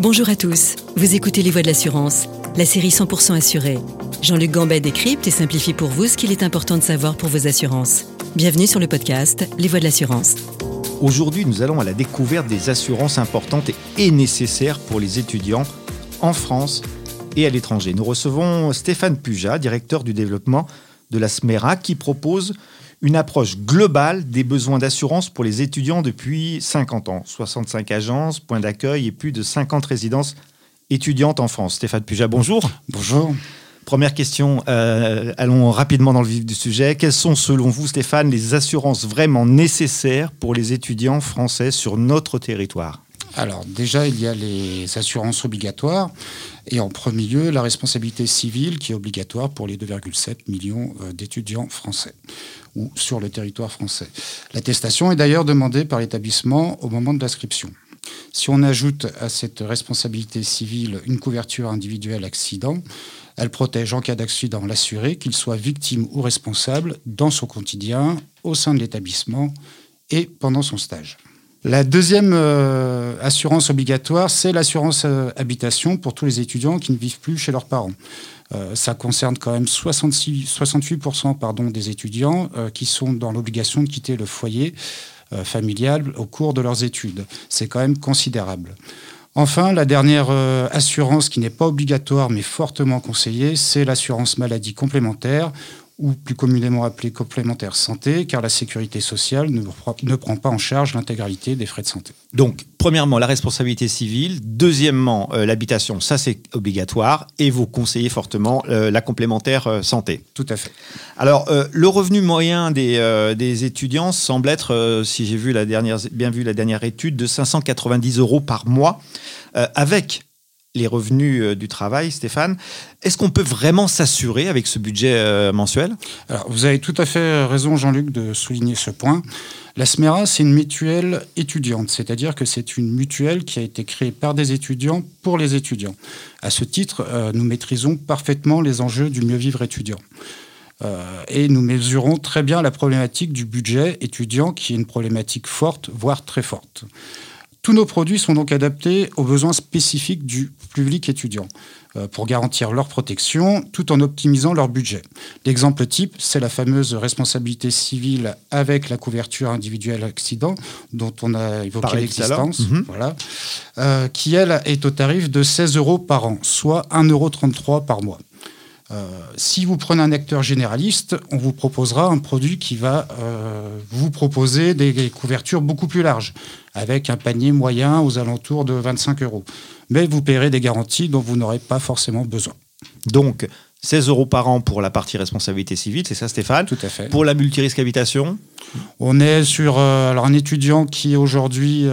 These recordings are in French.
Bonjour à tous, vous écoutez Les Voix de l'assurance, la série 100% assurée. Jean-Luc Gambet décrypte et simplifie pour vous ce qu'il est important de savoir pour vos assurances. Bienvenue sur le podcast Les Voix de l'assurance. Aujourd'hui, nous allons à la découverte des assurances importantes et nécessaires pour les étudiants en France et à l'étranger. Nous recevons Stéphane Puja, directeur du développement de la SMERA, qui propose une approche globale des besoins d'assurance pour les étudiants depuis 50 ans. 65 agences, points d'accueil et plus de 50 résidences étudiantes en France. Stéphane Puja, bonjour. Bonjour. Première question, euh, allons rapidement dans le vif du sujet. Quelles sont selon vous, Stéphane, les assurances vraiment nécessaires pour les étudiants français sur notre territoire? Alors déjà, il y a les assurances obligatoires et en premier lieu la responsabilité civile qui est obligatoire pour les 2,7 millions euh, d'étudiants français ou sur le territoire français. L'attestation est d'ailleurs demandée par l'établissement au moment de l'inscription. Si on ajoute à cette responsabilité civile une couverture individuelle accident, elle protège en cas d'accident l'assuré, qu'il soit victime ou responsable, dans son quotidien, au sein de l'établissement et pendant son stage. La deuxième euh, assurance obligatoire, c'est l'assurance euh, habitation pour tous les étudiants qui ne vivent plus chez leurs parents. Euh, ça concerne quand même 66, 68% pardon, des étudiants qui sont dans l'obligation de quitter le foyer familial au cours de leurs études. C'est quand même considérable. Enfin, la dernière assurance qui n'est pas obligatoire mais fortement conseillée, c'est l'assurance maladie complémentaire ou plus communément appelé complémentaire santé, car la sécurité sociale ne, ne prend pas en charge l'intégralité des frais de santé. Donc, premièrement, la responsabilité civile. Deuxièmement, euh, l'habitation, ça c'est obligatoire. Et vous conseillez fortement euh, la complémentaire euh, santé. Tout à fait. Alors, le revenu moyen des, des étudiants semble être, si j'ai vu la dernière, bien vu la dernière étude, de 590 euros par mois, avec les revenus euh, du travail, Stéphane. Est-ce qu'on peut vraiment s'assurer avec ce budget euh, mensuel? Alors, Vous avez tout à fait raison, Jean-Luc, de souligner ce point. La SMERA, c'est une mutuelle étudiante, c'est-à-dire que c'est une mutuelle qui a été créée par des étudiants pour les étudiants. À ce titre, euh, nous maîtrisons parfaitement les enjeux du mieux vivre étudiant. et nous mesurons très bien la problématique du budget étudiant, qui est une problématique forte, voire très forte. Tous nos produits sont donc adaptés aux besoins spécifiques du public étudiant euh, pour garantir leur protection tout en optimisant leur budget. L'exemple type, c'est la fameuse responsabilité civile avec la couverture individuelle accident dont on a évoqué l'existence, mhm. voilà, euh, qui elle est au tarif de 16 euros par an, soit 1,33 euros par mois. Euh, si vous prenez un acteur généraliste, on vous proposera un produit qui va euh, vous proposer des couvertures beaucoup plus larges, avec un panier moyen aux alentours de 25 euros. Mais vous paierez des garanties dont vous n'aurez pas forcément besoin. Donc, 16 euros par an pour la partie responsabilité civile, c'est ça Stéphane? Tout à fait. Pour la multirisque habitation? On est sur euh, alors un étudiant qui aujourd'hui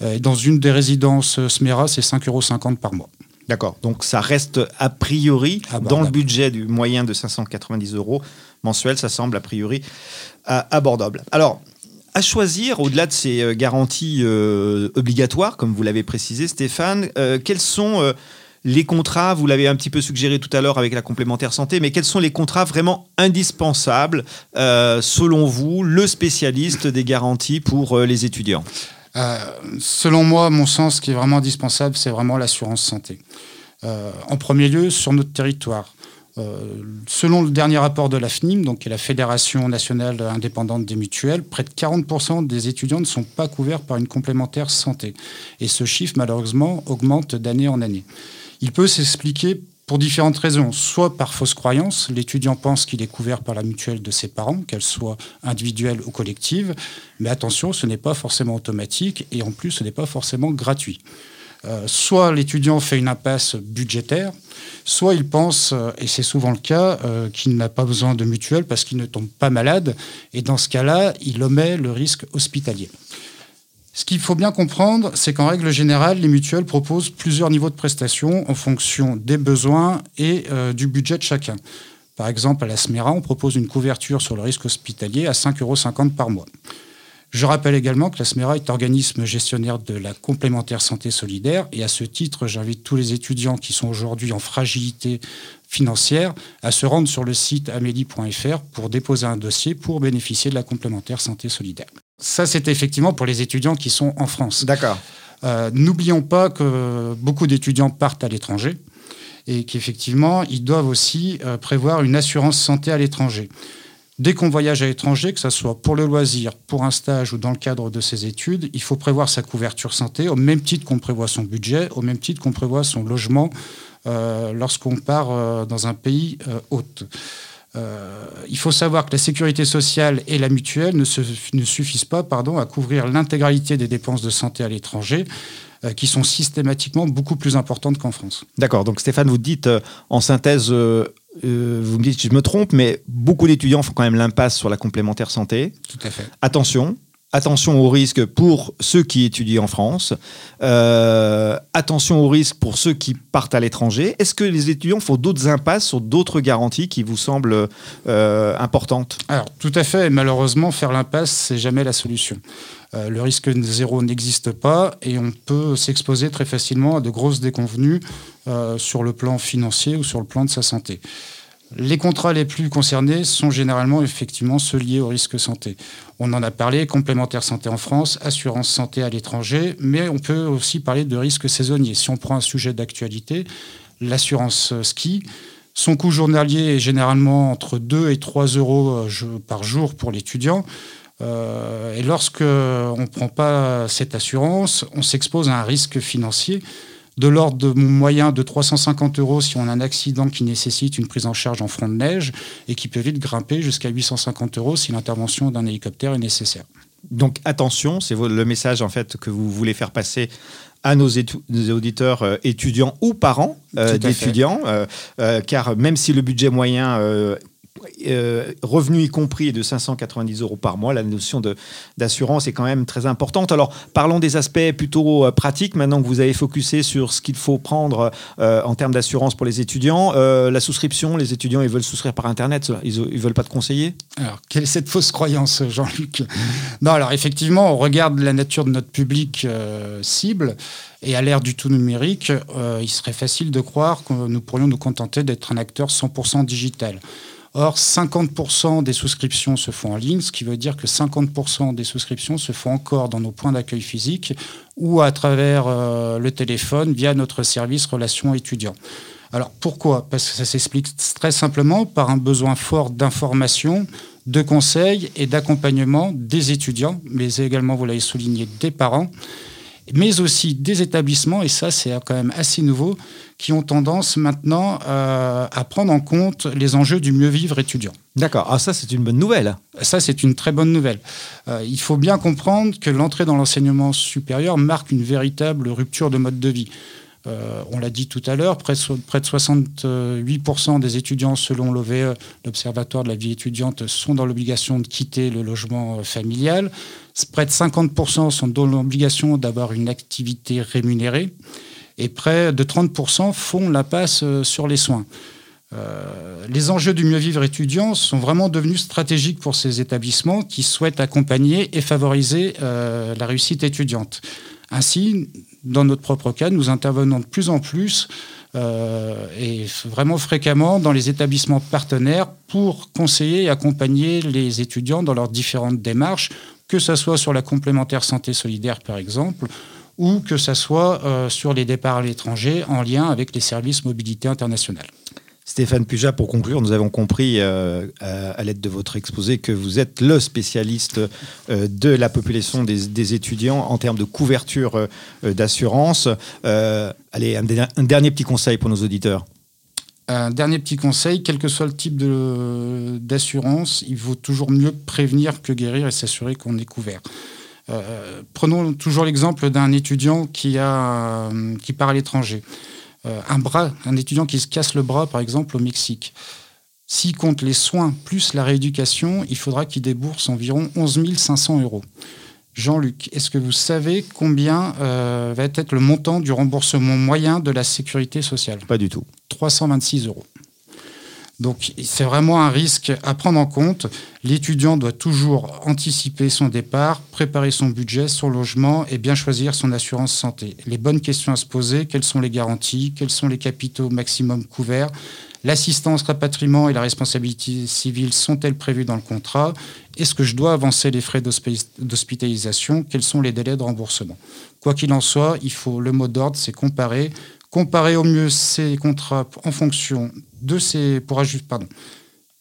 est dans une des résidences SMERA, c'est 5,50 euros par mois. D'accord. Donc ça reste a priori dans le budget du moyen de 590 euros mensuels. Ça semble a priori euh, abordable. Alors, à choisir, au-delà de ces euh, garanties euh, obligatoires, comme vous l'avez précisé, Stéphane, quels sont les contrats? Vous l'avez un petit peu suggéré tout à l'heure avec la complémentaire santé, mais quels sont les contrats vraiment indispensables, selon vous, le spécialiste des garanties pour les étudiants? Selon moi, mon sens, ce qui est vraiment indispensable, c'est vraiment l'assurance santé. Euh, en premier lieu, sur notre territoire. Euh, selon le dernier rapport de la FNIM, donc qui est la Fédération nationale indépendante des mutuelles, près de 40% des étudiants ne sont pas couverts par une complémentaire santé. Et ce chiffre, malheureusement, augmente d'année en année. Il peut s'expliquer pour différentes raisons. Soit par fausse croyance, l'étudiant pense qu'il est couvert par la mutuelle de ses parents, qu'elle soit individuelle ou collective, mais attention, ce n'est pas forcément automatique et en plus, ce n'est pas forcément gratuit. Euh, soit l'étudiant fait une impasse budgétaire, soit il pense, euh, et c'est souvent le cas, euh, qu'il n'a pas besoin de mutuelle parce qu'il ne tombe pas malade, et dans ce cas-là, il omet le risque hospitalier. Ce qu'il faut bien comprendre, c'est qu'en règle générale, les mutuelles proposent plusieurs niveaux de prestations en fonction des besoins et euh, du budget de chacun. Par exemple, à la SMERA, on propose une couverture sur le risque hospitalier à 5,50 euros par mois. Je rappelle également que la SMERA est organisme gestionnaire de la complémentaire santé solidaire et à ce titre, j'invite tous les étudiants qui sont aujourd'hui en fragilité financière à se rendre sur le site amélie.fr pour déposer un dossier pour bénéficier de la complémentaire santé solidaire. Ça, c'est effectivement pour les étudiants qui sont en France. D'accord. N'oublions pas que beaucoup d'étudiants partent à l'étranger et qu'effectivement, ils doivent aussi prévoir une assurance santé à l'étranger. Dès qu'on voyage à l'étranger, que ce soit pour le loisir, pour un stage ou dans le cadre de ses études, il faut prévoir sa couverture santé au même titre qu'on prévoit son budget, au même titre qu'on prévoit son logement euh, lorsqu'on part euh, dans un pays euh, il faut savoir que la sécurité sociale et la mutuelle ne, ne suffisent pas pardon, à couvrir l'intégralité des dépenses de santé à l'étranger qui sont systématiquement beaucoup plus importantes qu'en France. D'accord, donc Stéphane, vous dites en synthèse, euh, vous me dites si je me trompe, mais beaucoup d'étudiants font quand même l'impasse sur la complémentaire santé. Tout à fait. Attention, attention aux risques pour ceux qui étudient en France, euh, attention aux risques pour ceux qui partent à l'étranger. Est-ce que les étudiants font d'autres impasses sur d'autres garanties qui vous semblent euh, importantes? Alors, tout à fait. Malheureusement, faire l'impasse, c'est jamais la solution. le risque zéro n'existe pas et on peut s'exposer très facilement à de grosses déconvenues euh, sur le plan financier ou sur le plan de sa santé. Les contrats les plus concernés sont généralement effectivement ceux liés au risque santé. On en a parlé, complémentaire santé en France, assurance santé à l'étranger, mais on peut aussi parler de risques saisonniers. Si on prend un sujet d'actualité, l'assurance ski, son coût journalier est généralement entre 2 et 3 euros euh, par jour pour l'étudiant. Euh, et lorsque on ne prend pas cette assurance, on s'expose à un risque financier de l'ordre de moyen de 350 euros si on a un accident qui nécessite une prise en charge en front de neige et qui peut vite grimper jusqu'à 850 euros si l'intervention d'un hélicoptère est nécessaire. Donc attention, c'est le message en fait que vous voulez faire passer à nos, auditeurs euh, étudiants ou parents euh, d'étudiants, euh, car même si le budget moyen euh, revenu y compris de 590 euros par mois, la notion d'assurance est quand même très importante. Alors, parlons des aspects plutôt euh, pratiques, maintenant que vous avez focusé sur ce qu'il faut prendre euh, en termes d'assurance pour les étudiants. la souscription, les étudiants, ils veulent souscrire par Internet, ils ne veulent pas te conseiller Alors, quelle est cette fausse croyance, Jean-Luc? Non, alors effectivement, on regarde la nature de notre public cible. Et à l'ère du tout numérique, il serait facile de croire que nous pourrions nous contenter d'être un acteur 100% digital. Or, 50% des souscriptions se font en ligne, ce qui veut dire que 50% des souscriptions se font encore dans nos points d'accueil physiques ou à travers euh, le téléphone via notre service relations étudiants. Alors pourquoi? Parce que ça s'explique très simplement par un besoin fort d'information, de conseils et d'accompagnement des étudiants, mais également, vous l'avez souligné, des parents mais aussi des établissements, et ça c'est quand même assez nouveau, qui ont tendance maintenant euh, à prendre en compte les enjeux du mieux vivre étudiant. D'accord, ah, ça c'est une bonne nouvelle. Ça c'est une très bonne nouvelle. Euh, il faut bien comprendre que l'entrée dans l'enseignement supérieur marque une véritable rupture de mode de vie. Euh, on l'a dit tout à l'heure, près, de 68% des étudiants, selon l'OVE, l'Observatoire de la vie étudiante, sont dans l'obligation de quitter le logement familial. Près de 50% sont dans l'obligation d'avoir une activité rémunérée. Et près de 30% font la passe euh, sur les soins. Euh, les enjeux du mieux vivre étudiant sont vraiment devenus stratégiques pour ces établissements qui souhaitent accompagner et favoriser la réussite étudiante. Ainsi, dans notre propre cas, nous intervenons de plus en plus euh, et vraiment fréquemment dans les établissements partenaires pour conseiller et accompagner les étudiants dans leurs différentes démarches, que ce soit sur la complémentaire santé solidaire par exemple, ou que ce soit euh, sur les départs à l'étranger en lien avec les services mobilité internationale. Stéphane Puja, pour conclure, nous avons compris euh, à, l'aide de votre exposé que vous êtes le spécialiste euh, de la population des, étudiants en termes de couverture euh, d'assurance. allez, un, un, dernier petit conseil pour nos auditeurs. Un dernier petit conseil, quel que soit le type d'assurance, il vaut toujours mieux prévenir que guérir et s'assurer qu'on est couvert. prenons toujours l'exemple d'un étudiant qui, a, qui part à l'étranger. Euh, un bras, un étudiant qui se casse le bras, par exemple, au Mexique. S'il compte les soins plus la rééducation, il faudra qu'il débourse environ 11 500 euros. Jean-Luc, est-ce que vous savez combien euh, va être le montant du remboursement moyen de la sécurité sociale? Pas du tout. 326 euros. Donc c'est vraiment un risque à prendre en compte. L'étudiant doit toujours anticiper son départ, préparer son budget, son logement et bien choisir son assurance santé. Les bonnes questions à se poser, quelles sont les garanties, quels sont les capitaux maximum couverts, L'assistance, rapatriement et la responsabilité civile sont-elles prévues dans le contrat Est-ce que je dois avancer les frais d'hospitalisation Quels sont les délais de remboursement Quoi qu'il en soit, il faut le mot d'ordre, c'est comparer. Comparer au mieux ces contrats en fonction de ces... Pour ajuster, pardon,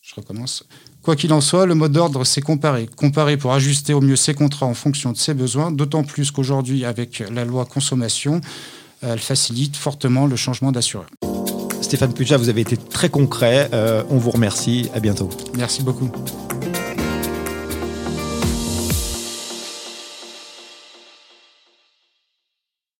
je recommence. Quoi qu'il en soit, le mot d'ordre, c'est comparer. Comparer pour ajuster au mieux ses contrats en fonction de ses besoins, d'autant plus qu'aujourd'hui, avec la loi consommation, elle facilite fortement le changement d'assureur. Stéphane Puja, vous avez été très concret. Euh, on vous remercie. À bientôt. Merci beaucoup.